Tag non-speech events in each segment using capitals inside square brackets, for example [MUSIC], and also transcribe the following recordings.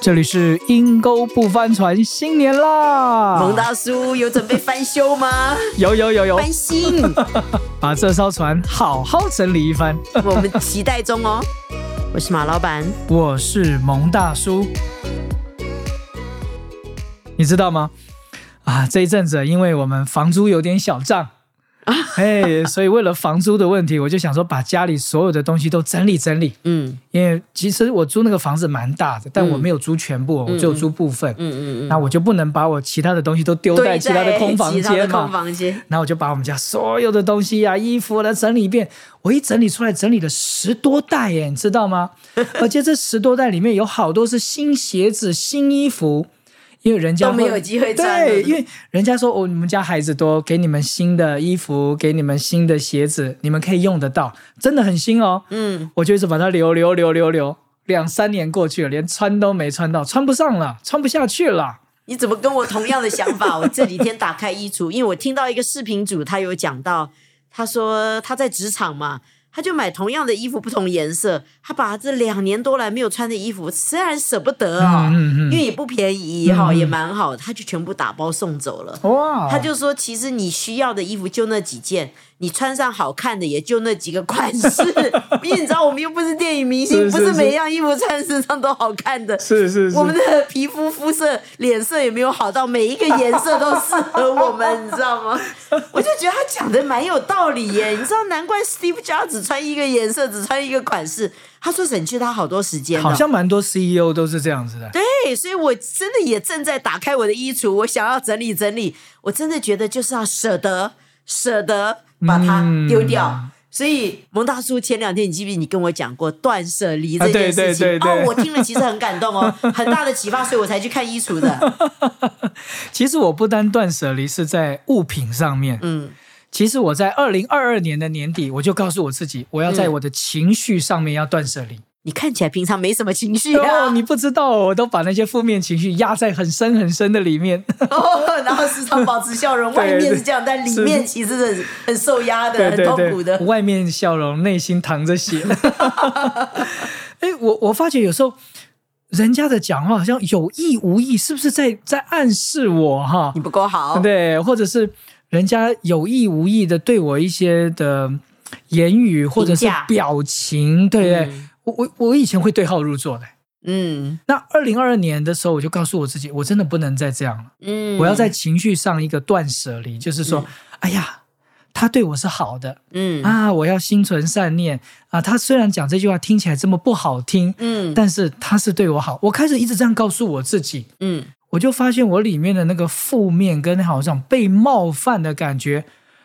这里是阴沟不翻船，新年啦！蒙大叔有准备翻修吗？[LAUGHS] 有有有有，翻新，[LAUGHS] 把这艘船好好整理一番。我们期待中哦。我是马老板，我是蒙大叔。你知道吗？啊，这一阵子因为我们房租有点小账。[LAUGHS] 哎，所以为了房租的问题，我就想说把家里所有的东西都整理整理。嗯，因为其实我租那个房子蛮大的，但我没有租全部，我只有租部分。嗯嗯嗯。那我就不能把我其他的东西都丢在其他的空房间嘛？空房间。那我就把我们家所有的东西呀、衣服来整理一遍。我一整理出来，整理了十多袋耶，你知道吗？[LAUGHS] 而且这十多袋里面有好多是新鞋子、新衣服。因为人家都没有机会穿，对，因为人家说哦，你们家孩子多，给你们新的衣服，给你们新的鞋子，你们可以用得到，真的很新哦。嗯，我就一直把它留留留留留，两三年过去了，连穿都没穿到，穿不上了，穿不下去了。你怎么跟我同样的想法？我这几天打开衣橱，因为我听到一个视频主，他有讲到，他说他在职场嘛。他就买同样的衣服，不同颜色。他把这两年多来没有穿的衣服，虽然舍不得啊，因为也不便宜哈，也蛮好，他就全部打包送走了。哇！他就说，其实你需要的衣服就那几件。你穿上好看的也就那几个款式，[LAUGHS] 因为你知道我们又不是电影明星，不是每一样衣服穿身上都好看的。是是是，我们的皮肤肤色、脸色也没有好到每一个颜色都适合我们，你知道吗？[LAUGHS] 我就觉得他讲的蛮有道理耶。你知道，难怪 Steve Jobs 只穿一个颜色，只穿一个款式，他说省去他好多时间。好像蛮多 CEO 都是这样子的。对，所以我真的也正在打开我的衣橱，我想要整理整理。我真的觉得就是要舍得，舍得。把它丢掉，所以蒙大叔前两天你记不记？你跟我讲过断舍离这件事情哦，我听了其实很感动哦，[LAUGHS] 很大的启发，所以我才去看衣橱的。[LAUGHS] 其实我不单断舍离是在物品上面，嗯，其实我在二零二二年的年底，我就告诉我自己，我要在我的情绪上面要断舍离。你看起来平常没什么情绪啊！你不知道，我都把那些负面情绪压在很深很深的里面，[LAUGHS] 然后时常保持笑容。[LAUGHS] 外面是这样，但里面其实是很受压的，很痛苦的。外面笑容，内心淌着血。[LAUGHS] 哎，我我发觉有时候人家的讲话好像有意无意，是不是在在暗示我哈？你不够好，对，或者是人家有意无意的对我一些的言语或者是表情，对。我我我以前会对号入座的，嗯，那二零二二年的时候，我就告诉我自己，我真的不能再这样了，嗯，我要在情绪上一个断舍离，就是说，哎呀，他对我是好的，嗯。啊，我要心存善念。啊，他虽然讲这句话听起来这么不好听，嗯，但是他是对我好，我开始一直这样告诉我自己，嗯，我就发现我里面的那个负面跟好像被冒犯的感觉，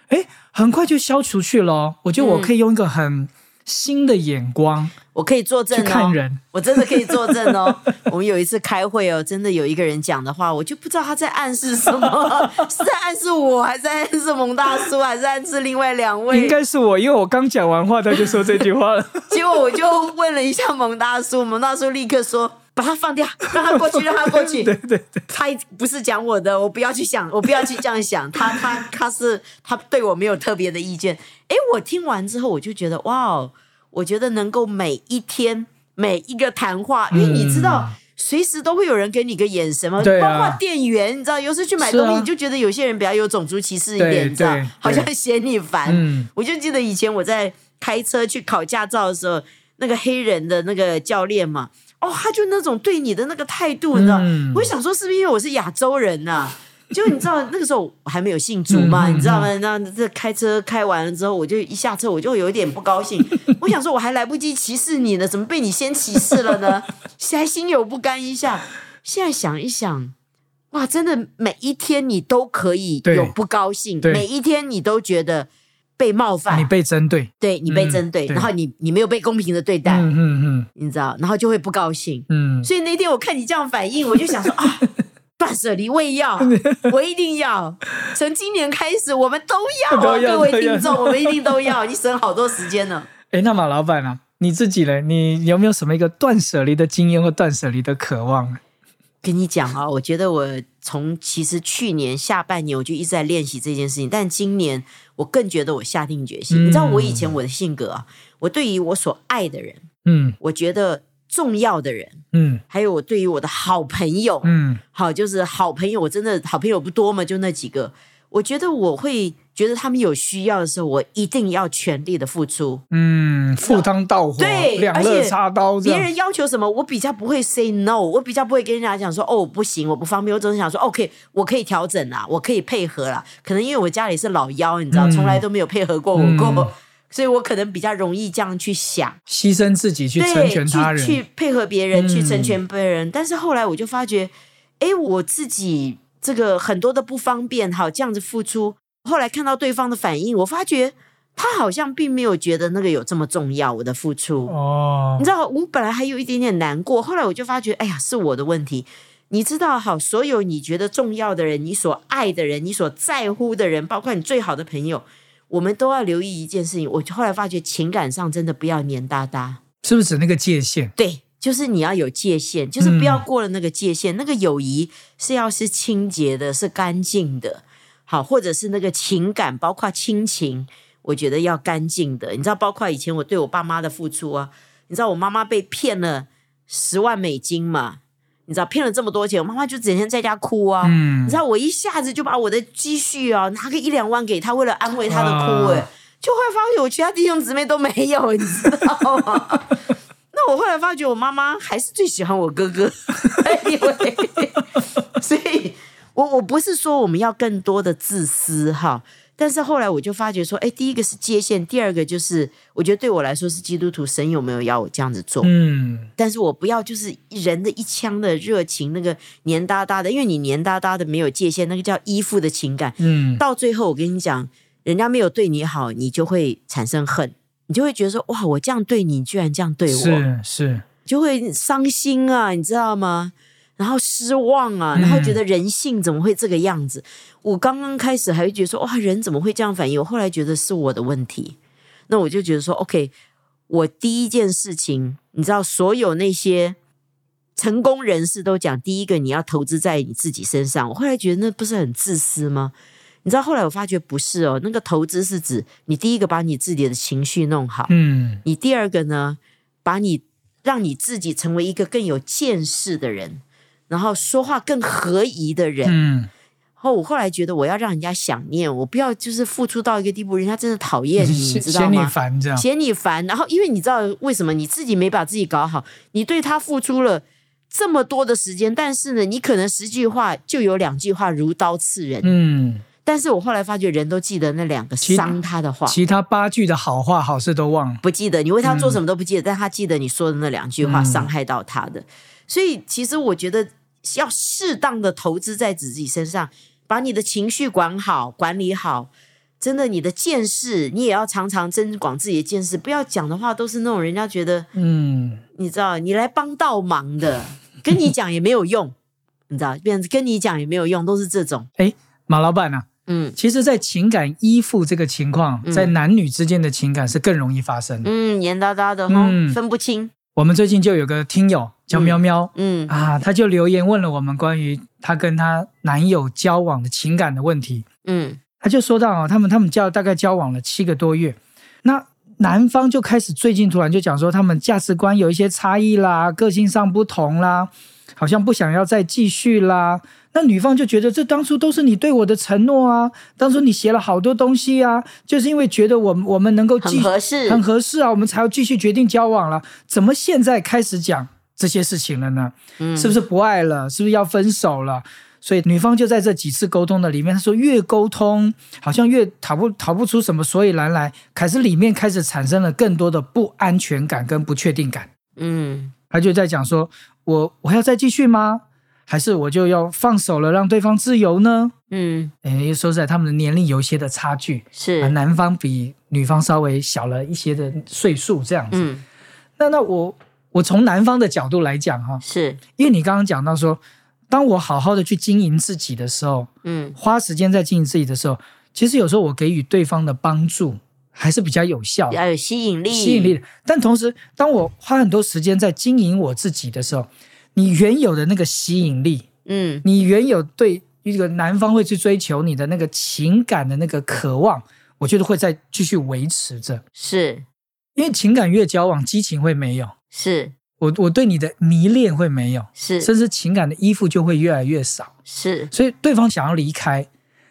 哎，很快就消除去了，我觉得我可以用一个很。新的眼光，我可以作证哦。看人，我真的可以作证哦。[LAUGHS] 我们有一次开会哦，真的有一个人讲的话，我就不知道他在暗示什么，[LAUGHS] 是在暗示我，还是在暗示蒙大叔，还是暗示另外两位？应该是我，因为我刚讲完话，他就说这句话了。[LAUGHS] 结果我就问了一下蒙大叔，蒙大叔立刻说。把它放掉，[LAUGHS] 让他过去，[LAUGHS] 让他过去。对对对，他不是讲我的，我不要去想，我不要去这样想。他他他是他对我没有特别的意见。哎，我听完之后，我就觉得哇，我觉得能够每一天每一个谈话，因为你知道，随时都会有人给你个眼神嘛，包括店员，你知道，有时去买东西，你就觉得有些人比较有种族歧视一点，你知道，好像嫌你烦。我就记得以前我在开车去考驾照的时候，那个黑人的那个教练嘛。哦，他就那种对你的那个态度，你知道？我想说，是不是因为我是亚洲人呐？就你知道，那个时候我还没有信主嘛，你知道吗？那这开车开完了之后，我就一下车，我就有点不高兴。[LAUGHS] 我想说，我还来不及歧视你呢，怎么被你先歧视了呢？[LAUGHS] 还心有不甘一下。现在想一想，哇，真的每一天你都可以有不高兴，每一天你都觉得。被冒犯，你被针对，对你被针对，然后你你没有被公平的对待，嗯嗯嗯，你知道，然后就会不高兴，嗯，所以那天我看你这样反应，我就想说啊，[LAUGHS] 断舍离我也要，[LAUGHS] 我一定要，从今年开始我们都要，[LAUGHS] 啊各位听众，我们一定都要，你省好多时间呢。哎，那马老板啊，你自己呢？你有没有什么一个断舍离的经验或断舍离的渴望？跟你讲啊，我觉得我从其实去年下半年我就一直在练习这件事情，但今年我更觉得我下定决心。你知道我以前我的性格啊，我对于我所爱的人，嗯，我觉得重要的人，嗯，还有我对于我的好朋友，嗯，好，就是好朋友，我真的好朋友不多嘛，就那几个。我觉得我会觉得他们有需要的时候，我一定要全力的付出。嗯，赴汤蹈火，对，两肋插刀。别人要求什么，我比较不会 say no，我比较不会跟人家讲说哦不行，我不方便。我总是想说 OK，我可以调整啦，我可以配合啦。可能因为我家里是老幺，你知道，从来都没有配合过我过，所以我可能比较容易这样去想，牺牲自己去成全他人，去配合别人，去成全别人。但是后来我就发觉，哎，我自己。这个很多的不方便，好这样子付出。后来看到对方的反应，我发觉他好像并没有觉得那个有这么重要。我的付出哦，你知道，我本来还有一点点难过。后来我就发觉，哎呀，是我的问题。你知道，好，所有你觉得重要的人，你所爱的人，你所在乎的人，包括你最好的朋友，我们都要留意一件事情。我后来发觉，情感上真的不要黏哒哒，是不是指那个界限？对。就是你要有界限，就是不要过了那个界限。那个友谊是要是清洁的，是干净的，好，或者是那个情感，包括亲情，我觉得要干净的。你知道，包括以前我对我爸妈的付出啊，你知道我妈妈被骗了十万美金嘛？你知道骗了这么多钱，我妈妈就整天在家哭啊。嗯，你知道我一下子就把我的积蓄啊拿个一两万给她，为了安慰她的哭，哎，就会发现我其他弟兄姊妹都没有，你知道吗？我后来发觉，我妈妈还是最喜欢我哥哥，[LAUGHS] 因为，所以，我我不是说我们要更多的自私哈，但是后来我就发觉说，哎，第一个是界限，第二个就是我觉得对我来说是基督徒，神有没有要我这样子做？嗯，但是我不要就是人的一腔的热情，那个黏哒哒的，因为你黏哒哒的没有界限，那个叫依附的情感，嗯，到最后我跟你讲，人家没有对你好，你就会产生恨。你就会觉得说哇，我这样对你，居然这样对我，是是，就会伤心啊，你知道吗？然后失望啊，然后觉得人性怎么会这个样子？我刚刚开始还会觉得说哇，人怎么会这样反应？我后来觉得是我的问题，那我就觉得说 OK，我第一件事情，你知道，所有那些成功人士都讲，第一个你要投资在你自己身上。我后来觉得那不是很自私吗？你知道后来我发觉不是哦，那个投资是指你第一个把你自己的情绪弄好，嗯，你第二个呢，把你让你自己成为一个更有见识的人，然后说话更合宜的人，嗯，后我后来觉得我要让人家想念我，不要就是付出到一个地步，人家真的讨厌你，[LAUGHS] 你知道吗？嫌你烦这样，嫌你烦，然后因为你知道为什么你自己没把自己搞好，你对他付出了这么多的时间，但是呢，你可能十句话就有两句话如刀刺人，嗯。但是我后来发觉，人都记得那两个伤他的话，其他八句的好话、好事都忘了，不记得。你为他做什么都不记得，但他记得你说的那两句话伤害到他的。所以，其实我觉得要适当的投资在自己身上，把你的情绪管好、管理好。真的，你的见识，你也要常常增广自己的见识。不要讲的话都是那种人家觉得，嗯，你知道，你来帮倒忙的，跟你讲也没有用，你知道，变跟你讲也没有用，都是这种。[LAUGHS] 哎，马老板呢？嗯，其实，在情感依附这个情况，在男女之间的情感是更容易发生。嗯，黏哒哒的哈，分不清。我们最近就有个听友叫喵喵，嗯啊，他就留言问了我们关于他跟他男友交往的情感的问题。嗯，他就说到啊，他们他们交大概交往了七个多月，那男方就开始最近突然就讲说，他们价值观有一些差异啦，个性上不同啦，好像不想要再继续啦。那女方就觉得这当初都是你对我的承诺啊，当初你写了好多东西啊，就是因为觉得我们我们能够很合适，很合适啊，我们才要继续决定交往了。怎么现在开始讲这些事情了呢？嗯，是不是不爱了？是不是要分手了？所以女方就在这几次沟通的里面，她说越沟通好像越讨不讨不出什么所以然来，开始里面开始产生了更多的不安全感跟不确定感。嗯，她就在讲说，我我要再继续吗？还是我就要放手了，让对方自由呢？嗯，诶，说实在，他们的年龄有一些的差距，是。男方比女方稍微小了一些的岁数，这样子。嗯，那那我我从男方的角度来讲哈，是。因为你刚刚讲到说，当我好好的去经营自己的时候，嗯，花时间在经营自己的时候，其实有时候我给予对方的帮助还是比较有效，比较有吸引力，吸引力。但同时，当我花很多时间在经营我自己的时候，你原有的那个吸引力，嗯，你原有对一个男方会去追求你的那个情感的那个渴望，我觉得会再继续维持着。是，因为情感越交往，激情会没有。是，我我对你的迷恋会没有，是，甚至情感的依附就会越来越少，是。所以对方想要离开，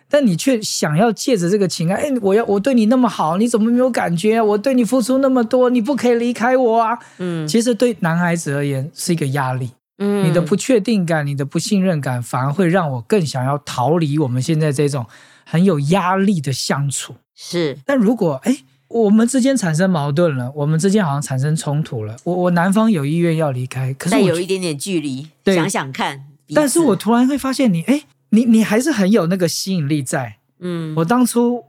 但你却想要借着这个情感，哎，我要我对你那么好，你怎么没有感觉？我对你付出那么多，你不可以离开我啊！嗯，其实对男孩子而言是一个压力，嗯，你的不确定感，你的不信任感，反而会让我更想要逃离我们现在这种很有压力的相处。是，但如果哎。我们之间产生矛盾了，我们之间好像产生冲突了。我我男方有意愿要离开，可是有一点点距离，想想看。但是我突然会发现你，哎，你你还是很有那个吸引力在。嗯，我当初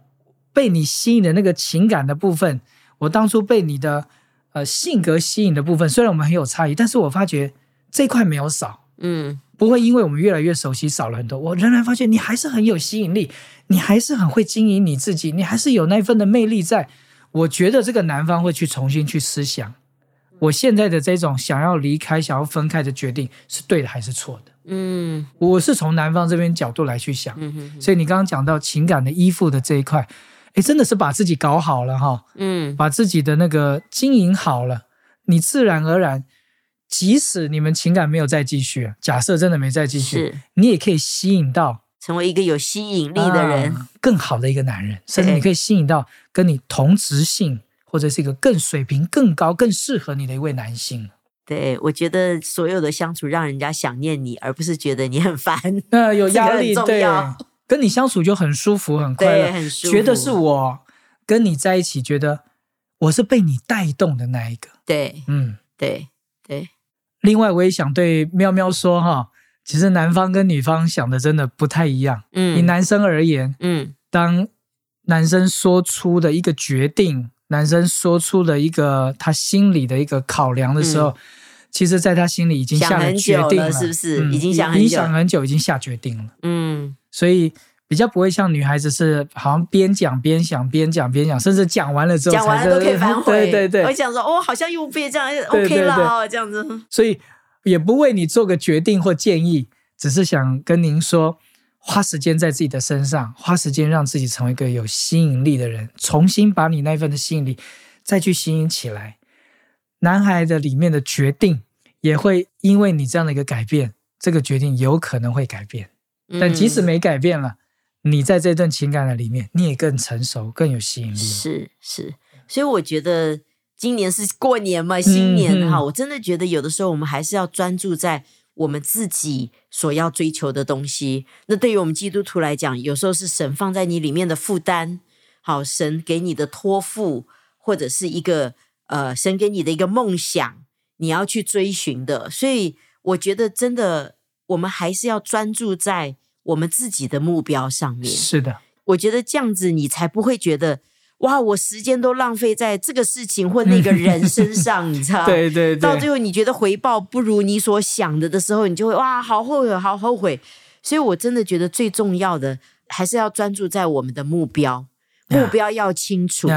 被你吸引的那个情感的部分，我当初被你的呃性格吸引的部分，虽然我们很有差异，但是我发觉这块没有少。嗯，不会因为我们越来越熟悉少了很多。我仍然发现你还是很有吸引力，你还是很会经营你自己，你还是有那份的魅力在。我觉得这个男方会去重新去思想，我现在的这种想要离开、想要分开的决定是对的还是错的？嗯，我是从男方这边角度来去想。嗯哼，所以你刚刚讲到情感的依附的这一块，哎，真的是把自己搞好了哈。嗯，把自己的那个经营好了，你自然而然，即使你们情感没有再继续，假设真的没再继续，你也可以吸引到。成为一个有吸引力的人，更好的一个男人，甚至你可以吸引到跟你同职性，或者是一个更水平更高、更适合你的一位男性。对，我觉得所有的相处让人家想念你，而不是觉得你很烦。那 [LAUGHS] 有 [LAUGHS] 压力，对，跟你相处就很舒服、很快乐，很舒服。觉得是我跟你在一起，觉得我是被你带动的那一个。对，嗯，对对。另外，我也想对喵喵说哈。其实男方跟女方想的真的不太一样。嗯，以男生而言，嗯，当男生说出的一个决定，男生说出的一个他心里的一个考量的时候，其实在他心里已经下了决定了，是不是？已经想很久，想很久，已经下决定了。嗯，所以比较不会像女孩子是好像边讲边想，边讲边讲，甚至讲完了之后，讲完了都可以反 [LAUGHS] 悔。对对对，我想说，哦，好像又别这样，OK 了，这样子。所以。也不为你做个决定或建议，只是想跟您说，花时间在自己的身上，花时间让自己成为一个有吸引力的人，重新把你那份的吸引力再去吸引起来。男孩的里面的决定也会因为你这样的一个改变，这个决定有可能会改变。但即使没改变了，你在这段情感的里面，你也更成熟，更有吸引力。是是，所以我觉得。今年是过年嘛，新年哈，我真的觉得有的时候我们还是要专注在我们自己所要追求的东西。那对于我们基督徒来讲，有时候是神放在你里面的负担，好，神给你的托付，或者是一个呃，神给你的一个梦想，你要去追寻的。所以我觉得真的，我们还是要专注在我们自己的目标上面。是的，我觉得这样子你才不会觉得。哇！我时间都浪费在这个事情或那个人身上，你知道？[LAUGHS] 对对对。到最后，你觉得回报不如你所想的的时候，你就会哇，好后悔，好后悔。所以我真的觉得最重要的还是要专注在我们的目标，目标要清楚。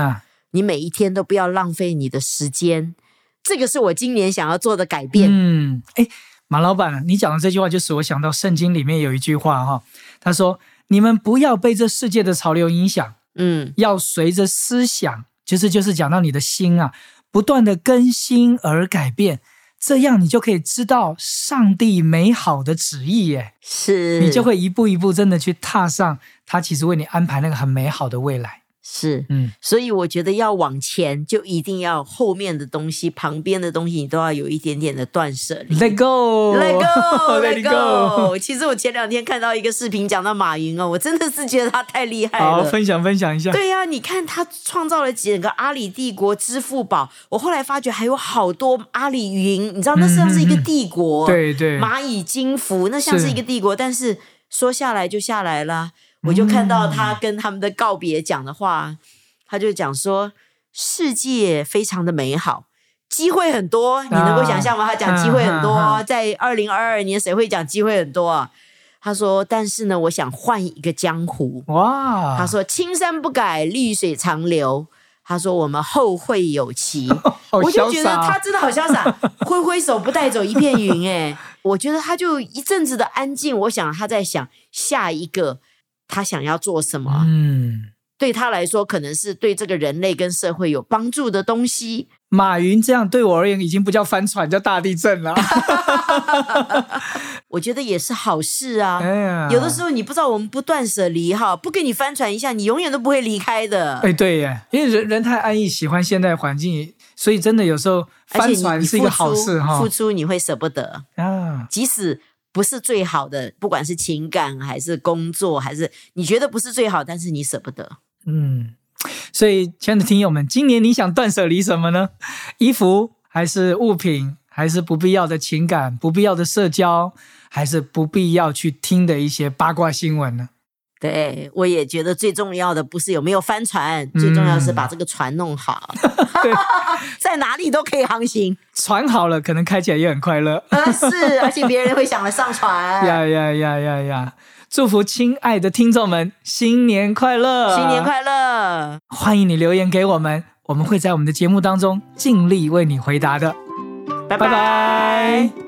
你每一天都不要浪费你的时间，这个是我今年想要做的改变。嗯，哎，马老板，你讲的这句话就使我想到圣经里面有一句话哈，他说：“你们不要被这世界的潮流影响。”嗯，要随着思想，就是就是讲到你的心啊，不断的更新而改变，这样你就可以知道上帝美好的旨意耶。是，你就会一步一步真的去踏上他其实为你安排那个很美好的未来。是，嗯，所以我觉得要往前，就一定要后面的东西、旁边的东西，你都要有一点点的断舍离。Let go，Let go，Let [LAUGHS] go。[LAUGHS] 其实我前两天看到一个视频，讲到马云哦，我真的是觉得他太厉害了。好，分享分享一下。对呀，你看他创造了整个阿里帝国、支付宝。我后来发觉还有好多阿里云，你知道那像是一个帝国。对对。蚂蚁金服，那像是一个帝国，但是说下来就下来了。我就看到他跟他们的告别讲的话，他就讲说世界非常的美好，机会很多，你能够想象吗？他讲机会很多，在二零二二年谁会讲机会很多啊？他说，但是呢，我想换一个江湖。哇！他说青山不改，绿水长流。他说我们后会有期。[LAUGHS] 我就觉得他真的好潇洒，[LAUGHS] 挥挥手不带走一片云。哎，我觉得他就一阵子的安静，我想他在想下一个。他想要做什么？嗯，对他来说，可能是对这个人类跟社会有帮助的东西。马云这样对我而言已经不叫帆船，叫大地震了。[LAUGHS] [LAUGHS] 我觉得也是好事啊。哎呀，有的时候你不知道，我们不断舍离哈，不给你翻船一下，你永远都不会离开的。哎，对耶，因为人人太安逸，喜欢现代环境，所以真的有时候翻船是一个好事哈。付出你会舍不得啊，即使不是最好的，不管是情感还是工作，还是你觉得不是最好，但是你舍不得。嗯。所以，亲爱的听友们，今年你想断舍离什么呢？衣服，还是物品，还是不必要的情感、不必要的社交，还是不必要去听的一些八卦新闻呢？对，我也觉得最重要的不是有没有帆船，最重要是把这个船弄好 [LAUGHS] [LAUGHS] 在哪里都可以航行。船好了，可能开起来也很快乐。是，而且别人会想来上船。[LAUGHS] 呀呀呀呀呀！祝福亲爱的听众们新年快乐！新年快乐！欢迎你留言给我们，我们会在我们的节目当中尽力为你回答的。拜拜。